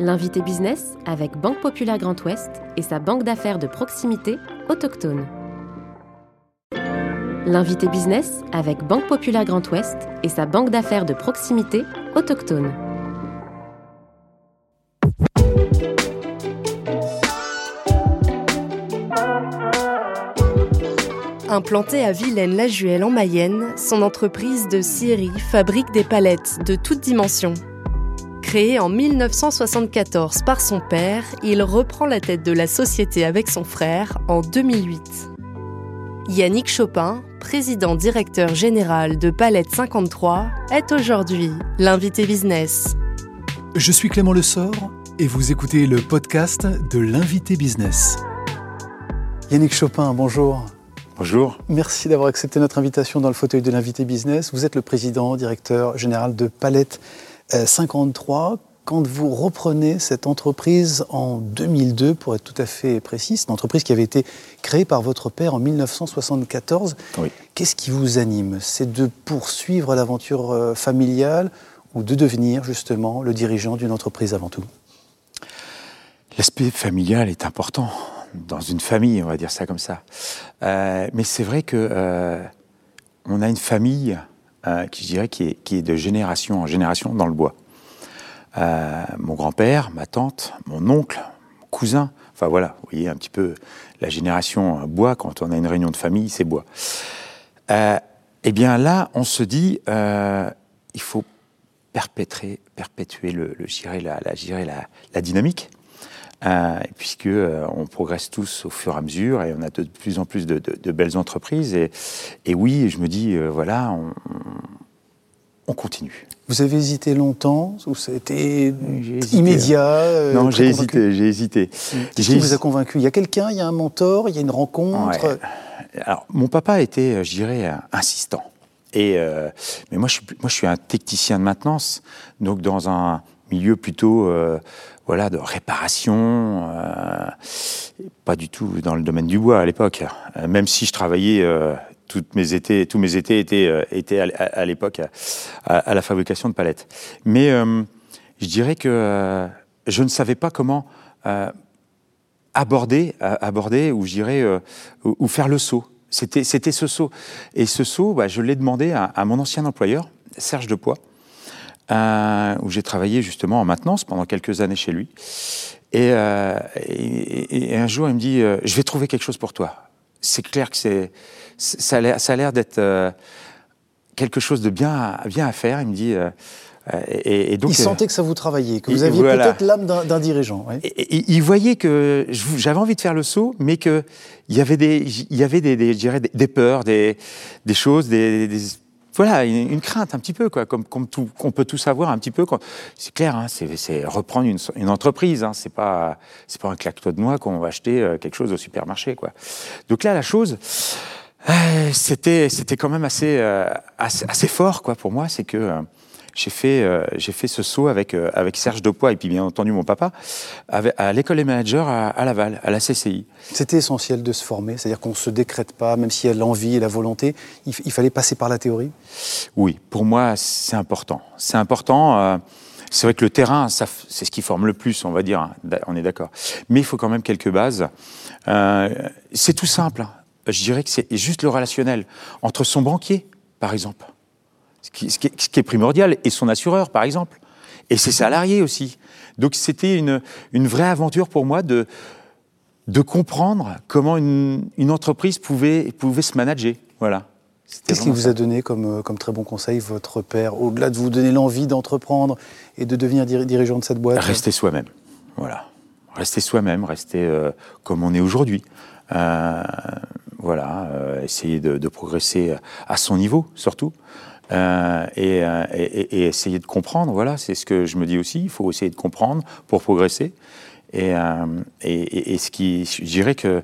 L'invité business avec Banque Populaire Grand Ouest et sa banque d'affaires de proximité autochtone. L'invité business avec Banque Populaire Grand Ouest et sa banque d'affaires de proximité autochtone. Implantée à Vilaine-la-Juelle en Mayenne, son entreprise de scierie fabrique des palettes de toutes dimensions. Créé en 1974 par son père, il reprend la tête de la société avec son frère en 2008. Yannick Chopin, président directeur général de Palette 53, est aujourd'hui l'invité business. Je suis Clément Lessort et vous écoutez le podcast de l'invité business. Yannick Chopin, bonjour. Bonjour. Merci d'avoir accepté notre invitation dans le fauteuil de l'invité business. Vous êtes le président directeur général de Palette 53. Quand vous reprenez cette entreprise en 2002, pour être tout à fait précis, une entreprise qui avait été créée par votre père en 1974. Oui. Qu'est-ce qui vous anime? C'est de poursuivre l'aventure euh, familiale ou de devenir justement le dirigeant d'une entreprise avant tout? L'aspect familial est important dans une famille, on va dire ça comme ça. Euh, mais c'est vrai que euh, on a une famille euh, qui, je dirais, qui est, de génération en génération dans le bois. Euh, mon grand-père, ma tante, mon oncle, mon cousin, enfin voilà, vous voyez un petit peu la génération bois, quand on a une réunion de famille, c'est bois. Euh, eh bien là, on se dit, il faut perpétuer le, le, la, la, la, la dynamique. Euh, puisque euh, on progresse tous au fur et à mesure et on a de plus en plus de, de, de belles entreprises. Et, et, oui, je me dis, euh, voilà, on, on, continue. Vous avez hésité longtemps ou été immédiat euh, Non, j'ai hésité, j'ai hésité. Qu'est-ce qui vous a convaincu? Il y a quelqu'un, il y a un mentor, il y a une rencontre? Ouais. Alors, mon papa était, je dirais, insistant. Et, euh, mais moi je, suis, moi, je suis un technicien de maintenance, donc dans un milieu plutôt euh, voilà, de réparation, euh, pas du tout dans le domaine du bois à l'époque. Euh, même si je travaillais mes étés, tous mes étés étaient, étaient à, l'époque à, la fabrication de palettes. Mais je dirais que je ne savais pas comment aborder, aborder ou je dirais ou, faire le saut. C'était, c'était ce saut. Et ce saut, bah, je l'ai demandé à, à, mon ancien employeur, Serge Depoix, euh, où j'ai travaillé justement en maintenance pendant quelques années chez lui. Et, euh, et, et un jour, il me dit euh, Je vais trouver quelque chose pour toi. C'est clair que c'est, ça a l'air d'être quelque chose de bien, bien à faire. Il me dit. Et, et, donc, il sentait que ça vous travaillait, que vous aviez voilà. peut-être l'âme d'un dirigeant. Ouais. Il voyait que j'avais envie de faire le saut, mais qu'il y avait des, il y avait des, des, je dirais, des, des peurs, des, des choses, des, des voilà, une, crainte un petit peu, quoi, comme, comme tout, qu'on peut tout savoir un petit peu. C'est clair, hein, c'est reprendre une, une entreprise. Hein, c'est pas, c'est pas un claquetot de noix qu'on va acheter euh, quelque chose au supermarché, quoi. Donc là, la chose, euh, c'était, c'était quand même assez, euh, assez, assez, fort, quoi, pour moi. C'est que j'ai fait, euh, j'ai fait ce saut avec, euh, avec Serge Depoix et puis bien entendu mon papa avec, à l'école des managers à, à, Laval, à la CCI. C'était essentiel de se former, c'est-à-dire qu'on ne se décrète pas, même s'il y a l'envie et la volonté, il, il, fallait passer par la théorie? Oui, pour moi c'est important. C'est important. Euh, c'est vrai que le terrain, c'est ce qui forme le plus, on va dire, on est d'accord. Mais il faut quand même quelques bases. Euh, c'est tout simple. Je dirais que c'est juste le relationnel entre son banquier, par exemple qui, ce, qui est, ce qui, est, primordial, et son assureur, par exemple, et ses salariés aussi. Donc c'était une, une, vraie aventure pour moi de, de comprendre comment une, une entreprise pouvait, pouvait se manager. Voilà. Qu'est-ce qu'il vous a donné comme, comme, très bon conseil, votre père, au-delà de vous donner l'envie d'entreprendre et de devenir dirigeant de cette boîte? Rester soi-même. Voilà. Rester soi-même, rester euh, comme on est aujourd'hui. Euh, voilà, euh, essayer de, de, progresser à son niveau, surtout. Euh, et, et, et, essayer de comprendre. Voilà, c'est ce que je me dis aussi. Il faut essayer de comprendre pour progresser. Et, euh, et, ce qui, je dirais que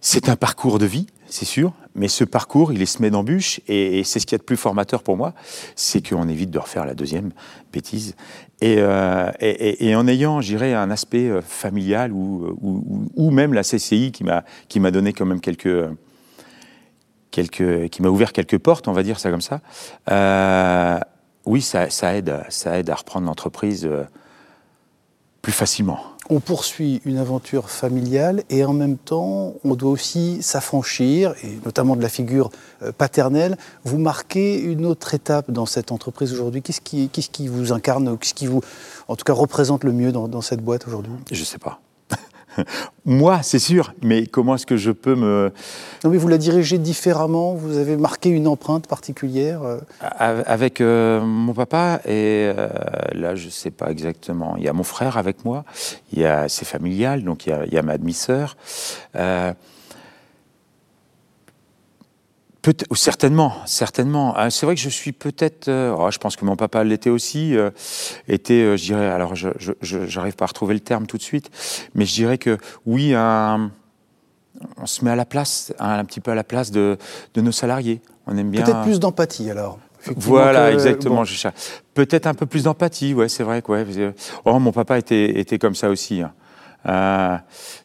c'est un parcours de vie, c'est sûr, mais ce parcours, il est semé d'embûches, et, c'est ce qui est de plus formateur pour moi, c'est qu'on évite de refaire la deuxième bêtise. Et, euh, et, en ayant, je dirais, un aspect familial ou, ou, ou même la CCI qui m'a donné quand même quelques quelques, qui m'a ouvert quelques portes, on va dire ça comme ça. Euh, oui, ça, ça, aide, ça aide à reprendre l'entreprise euh, plus facilement. On poursuit une aventure familiale et en même temps, on doit aussi s'affranchir, et notamment de la figure euh, paternelle. Vous marquez une autre étape dans cette entreprise aujourd'hui. Qu'est-ce qui, qu'est-ce qui vous incarne, qu'est-ce qui vous, en tout cas, représente le mieux dans, dans cette boîte aujourd'hui? Je ne sais pas. Moi, c'est sûr, mais comment est-ce que je peux me... Non, mais vous la dirigez différemment, vous avez marqué une empreinte particulière euh Avec euh, mon papa, et euh, là, je ne sais pas exactement. Il y a mon frère avec moi, c'est familial, donc il y a, il y a ma demi-sœur. Euh, certainement, certainement. Ah, c'est vrai que je suis peut-être. Euh, oh, je pense que mon papa l'était aussi. Euh, était, euh, je dirais. Alors, je j'arrive pas à retrouver le terme tout de suite, mais je dirais que oui, un, on se met à la place, un, petit peu à la place de, de nos salariés. On aime bien. Peut-être plus d'empathie alors. Voilà, exactement. Bon. Peut-être un peu plus d'empathie, ouais, c'est vrai. Ouais. Oh, mon papa était, était comme ça aussi. Hein. Euh,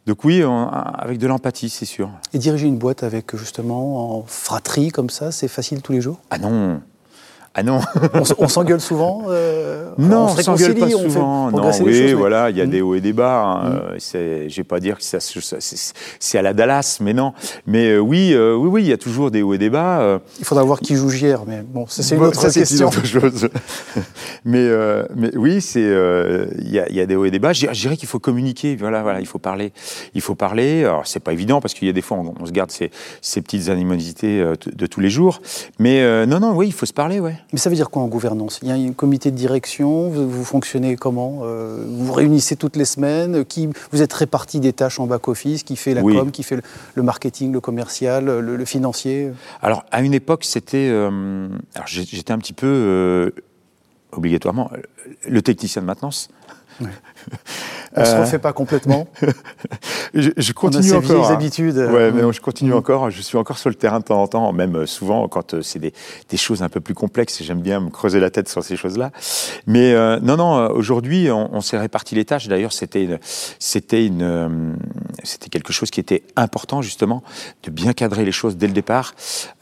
donc oui, on, avec de l'empathie, c'est sûr. Et diriger une boîte avec justement en fratrie comme ça, c'est facile tous les jours? Ah non, ah non On, s'engueule souvent euh, Non, on, on s'engueule pas souvent. Non, oui, choses, voilà, il y a des hauts et des bas. Hein. Mm. Euh, je vais pas dire que c'est à la Dallas, mais non. Mais euh, oui, euh, oui, oui, il y a toujours des hauts et des bas. Il faudra voir qui joue hier, mais bon, c'est une autre ça, question. Une autre chose. mais, mais oui, c'est il y, y, a des hauts et des bas. Je dirais qu'il faut communiquer. Voilà, voilà, il faut parler. Il faut parler. Alors c'est pas évident parce qu'il y a des fois on, on se garde ces, ces petites animosités de, tous les jours. Mais non, non, oui, il faut se parler, ouais. Mais ça veut dire quoi en gouvernance? Il y a un comité de direction, vous, vous fonctionnez comment? Euh, Vous vous réunissez toutes les semaines qui, Vous êtes répartis des tâches en back-office Qui fait la oui. com, qui fait le, le, marketing, le commercial, le, le financier? Alors, à une époque, c'était... Euh, j'étais un petit peu, euh, obligatoirement, le technicien de maintenance. Ouais. On ne se refait pas complètement. je, je, continue On a encore. Hein. habitudes. Ouais, mais je continue mmh. encore. Je suis encore sur le terrain de temps en temps, même souvent quand c'est des, des, choses un peu plus complexes. J'aime bien me creuser la tête sur ces choses-là. Mais euh, non, non. Aujourd'hui, on, on s'est réparti les tâches. D'ailleurs, c'était c'était une, euh, c'était quelque chose qui était important justement de bien cadrer les choses dès le départ.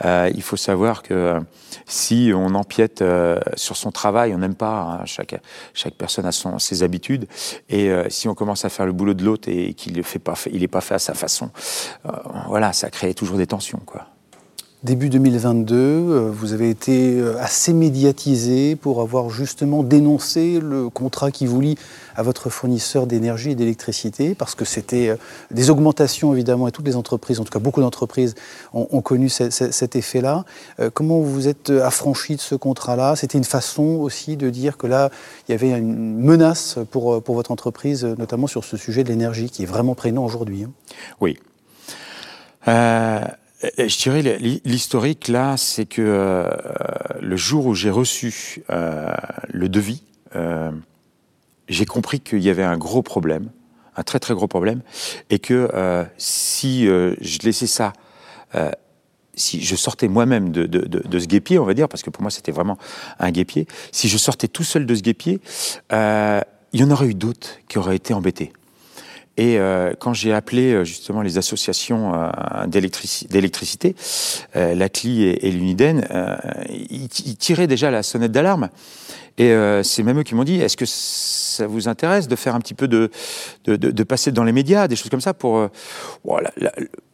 Euh, il faut savoir que si on empiète euh, sur son travail, on n'aime pas. Hein, chaque chaque personne a son, ses habitudes et euh, si on commence à faire le boulot de l'autre et qu'il ne fait pas, n'est pas fait à sa façon, euh, voilà, ça crée toujours des tensions, quoi. Début 2022, euh, vous avez été assez médiatisé pour avoir justement dénoncé le contrat qui vous lie à votre fournisseur d'énergie et d'électricité, parce que c'était des augmentations évidemment, et toutes les entreprises, en tout cas beaucoup d'entreprises, ont, ont, connu ce, ce, cet effet-là. Comment vous vous êtes affranchi de ce contrat-là? C'était une façon aussi de dire que là, il y avait une menace pour, pour votre entreprise, notamment sur ce sujet de l'énergie, qui est vraiment prégnant aujourd'hui. Hein? Oui. Euh... Je dirais l'historique là, c'est que euh, le jour où j'ai reçu euh, le devis, euh, j'ai compris qu'il y avait un gros problème, un très très gros problème, et que euh, si je laissais ça, si je sortais moi-même de, de, de, de, ce guépier, on va dire, parce que pour moi c'était vraiment un guépier, si je sortais tout seul de ce guépier, il y en aurait eu d'autres qui auraient été embêtés. Et euh, quand j'ai appelé euh, justement les associations euh, d'électricité, euh, l'ACLI et, et l'UNIDEN, ils, ils, tiraient déjà la sonnette d'alarme. Et c'est même eux qui m'ont dit est-ce que ça vous intéresse de faire un petit peu de, passer dans les médias, des choses comme ça pour.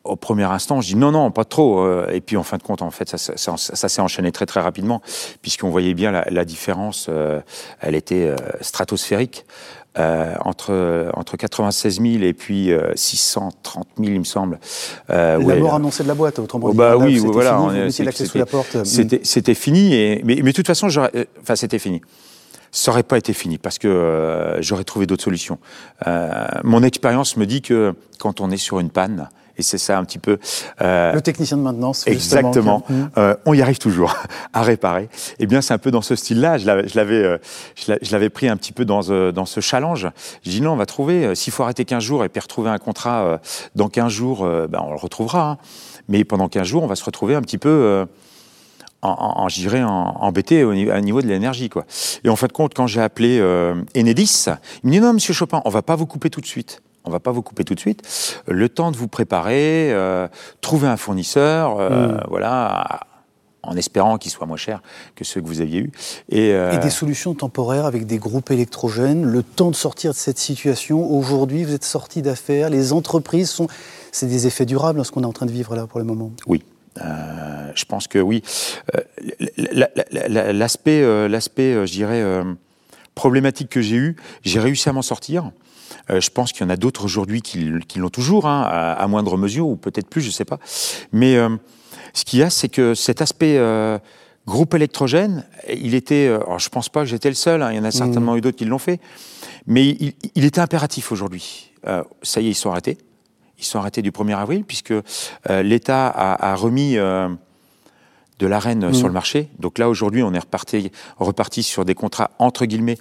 Au premier instant, je dis non, non, pas trop. Et puis en fin de compte, en fait, ça, s'est enchaîné très très rapidement, puisqu'on voyait bien la, différence. Elle était stratosphérique. Euh, entre, entre 96 000 et puis euh, 630 000, il me semble. Euh, la ouais, mort annoncée de la boîte, autrement oh, bah oui, voilà. C'était C'était fini, et, mais, mais de toute façon, enfin, c'était fini ça aurait pas été fini parce que euh, j'aurais trouvé d'autres solutions. Euh, mon expérience me dit que quand on est sur une panne, et c'est ça un petit peu. Euh, le technicien de maintenance. Exactement. Que... Euh, on y arrive toujours à réparer. Eh bien, c'est un peu dans ce style-là. Je l'avais, euh, je l'avais pris un petit peu dans, euh, dans ce challenge. J'ai dit non, on va trouver. S'il faut arrêter 15 jours et puis retrouver un contrat euh, dans 15 jours, ben, on le retrouvera. Hein. Mais pendant 15 jours, on va se retrouver un petit peu en, en, en, embêté au niveau, à niveau de l'énergie, quoi. Et en fin de compte, quand j'ai appelé euh, Enedis, il me dit non, Monsieur Chopin, on va pas vous couper tout de suite. On va pas vous couper tout de suite. Le temps de vous préparer, euh, trouver un fournisseur, euh, mmh. voilà, en espérant qu'ils soient moins chers que ceux que vous aviez eus. Et, et, des solutions temporaires avec des groupes électrogènes, le temps de sortir de cette situation. Aujourd'hui, vous êtes sorti d'affaires, les entreprises sont... C'est des effets durables, ce qu'on est en train de vivre là pour le moment Oui, euh, je pense que oui. Euh, l'aspect, euh, l'aspect, je dirais, problématique que j'ai eu, j'ai réussi à m'en sortir. je pense qu'il y en a d'autres aujourd'hui qui, l'ont toujours, hein, à, moindre mesure, ou peut-être plus, je ne sais pas. Mais ce qu'il y a, c'est que cet aspect groupe électrogène, il était, alors je pense pas que j'étais le seul, hein, il y en a certainement mmh. eu d'autres qui l'ont fait, mais il, il était impératif aujourd'hui. ça y est, ils sont arrêtés. Ils sont arrêtés du 1er avril puisque euh, l'État a, a, remis euh, de l'arène sur mm. le marché. Donc là, aujourd'hui, on est reparti, reparti sur des contrats entre guillemets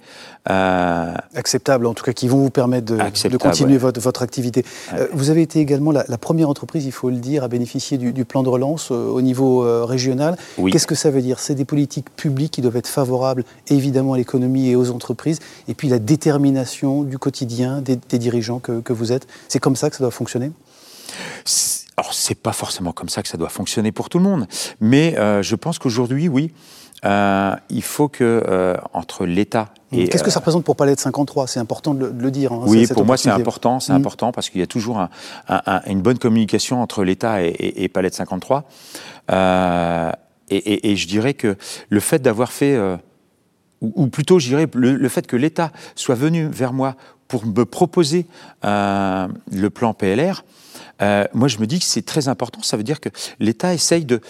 euh... acceptables, en tout cas, qui vont vous permettre de, de continuer votre, votre, activité. Euh, vous avez été également la, la, première entreprise, il faut le dire, à bénéficier du, du plan de relance euh, au niveau régional. Oui. Qu'est-ce que ça veut dire? C'est des politiques publiques qui doivent être favorables, évidemment, à l'économie et aux entreprises, et puis la détermination du quotidien des, des dirigeants que, que vous êtes. C'est comme ça que ça doit fonctionner? Alors, c'est pas forcément comme ça que ça doit fonctionner pour tout le monde, mais euh, je pense qu'aujourd'hui, oui, euh, il faut que euh, entre l'État et qu'est-ce que ça représente pour Palette 53 C'est important de le, dire. Hein, oui, pour moi c'est important, c'est mmh. important parce qu'il y a toujours un, un, une bonne communication entre l'État et, et, et, Palette 53. Et, et, je dirais que le fait d'avoir fait, ou, ou, plutôt je dirais le, le fait que l'État soit venu vers moi pour me proposer le plan PLR, euh, moi je me dis que c'est très important. Ça veut dire que l'État essaye de,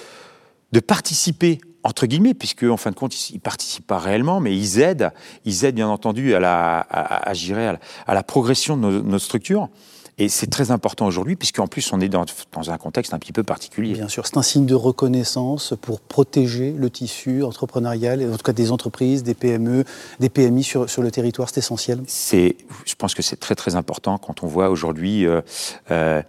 de participer entre guillemets, puisque en fin de compte, ils ne participent pas réellement, mais ils aident, ils aident bien entendu à la, à, à, à, à la progression de nos, notre structure. Et c'est très important aujourd'hui, puisqu'en plus, on est dans, dans, un contexte un petit peu particulier. Bien sûr, c'est un signe de reconnaissance pour protéger le tissu entrepreneurial, en tout cas des entreprises, des PME, des PMI sur, sur le territoire, c'est essentiel. Je pense que c'est très très important quand on voit aujourd'hui... Euh, euh,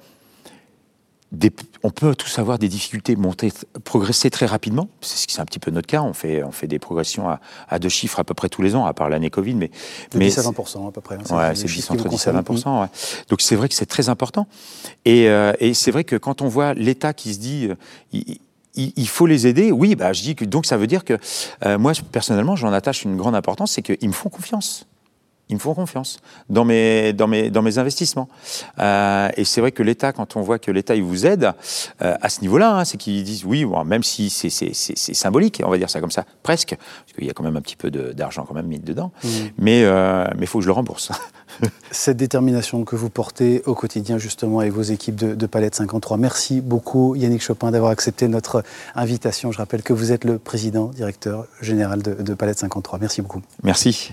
des, on peut tous avoir des difficultés, monter, progresser très rapidement. C'est c'est un petit peu notre cas. On fait, on fait des progressions à, à, deux chiffres à peu près tous les ans, à part l'année Covid. Mais, de mais 10 à 20 à peu près. Hein, ouais, c'est 10 entre 10 à 20 ouais. Donc c'est vrai que c'est très important. Et, euh, et c'est vrai que quand on voit l'État qui se dit, euh, il, il, faut les aider. Oui, bah, je dis que donc ça veut dire que euh, moi personnellement, j'en attache une grande importance, c'est qu'ils me font confiance ils me font confiance dans mes, dans mes, dans mes investissements. Euh, et c'est vrai que l'État, quand on voit que l'État il vous aide euh, à ce niveau-là, hein, c'est qu'ils disent oui, bon, même si c'est symbolique, on va dire ça comme ça, presque, parce qu'il y a quand même un petit peu d'argent quand même mis dedans, mmh. mais euh, il faut que je le rembourse. Cette détermination que vous portez au quotidien justement avec vos équipes de, de Palette 53. Merci beaucoup Yannick Chopin d'avoir accepté notre invitation. Je rappelle que vous êtes le président, directeur général de, de Palette 53. Merci beaucoup. Merci.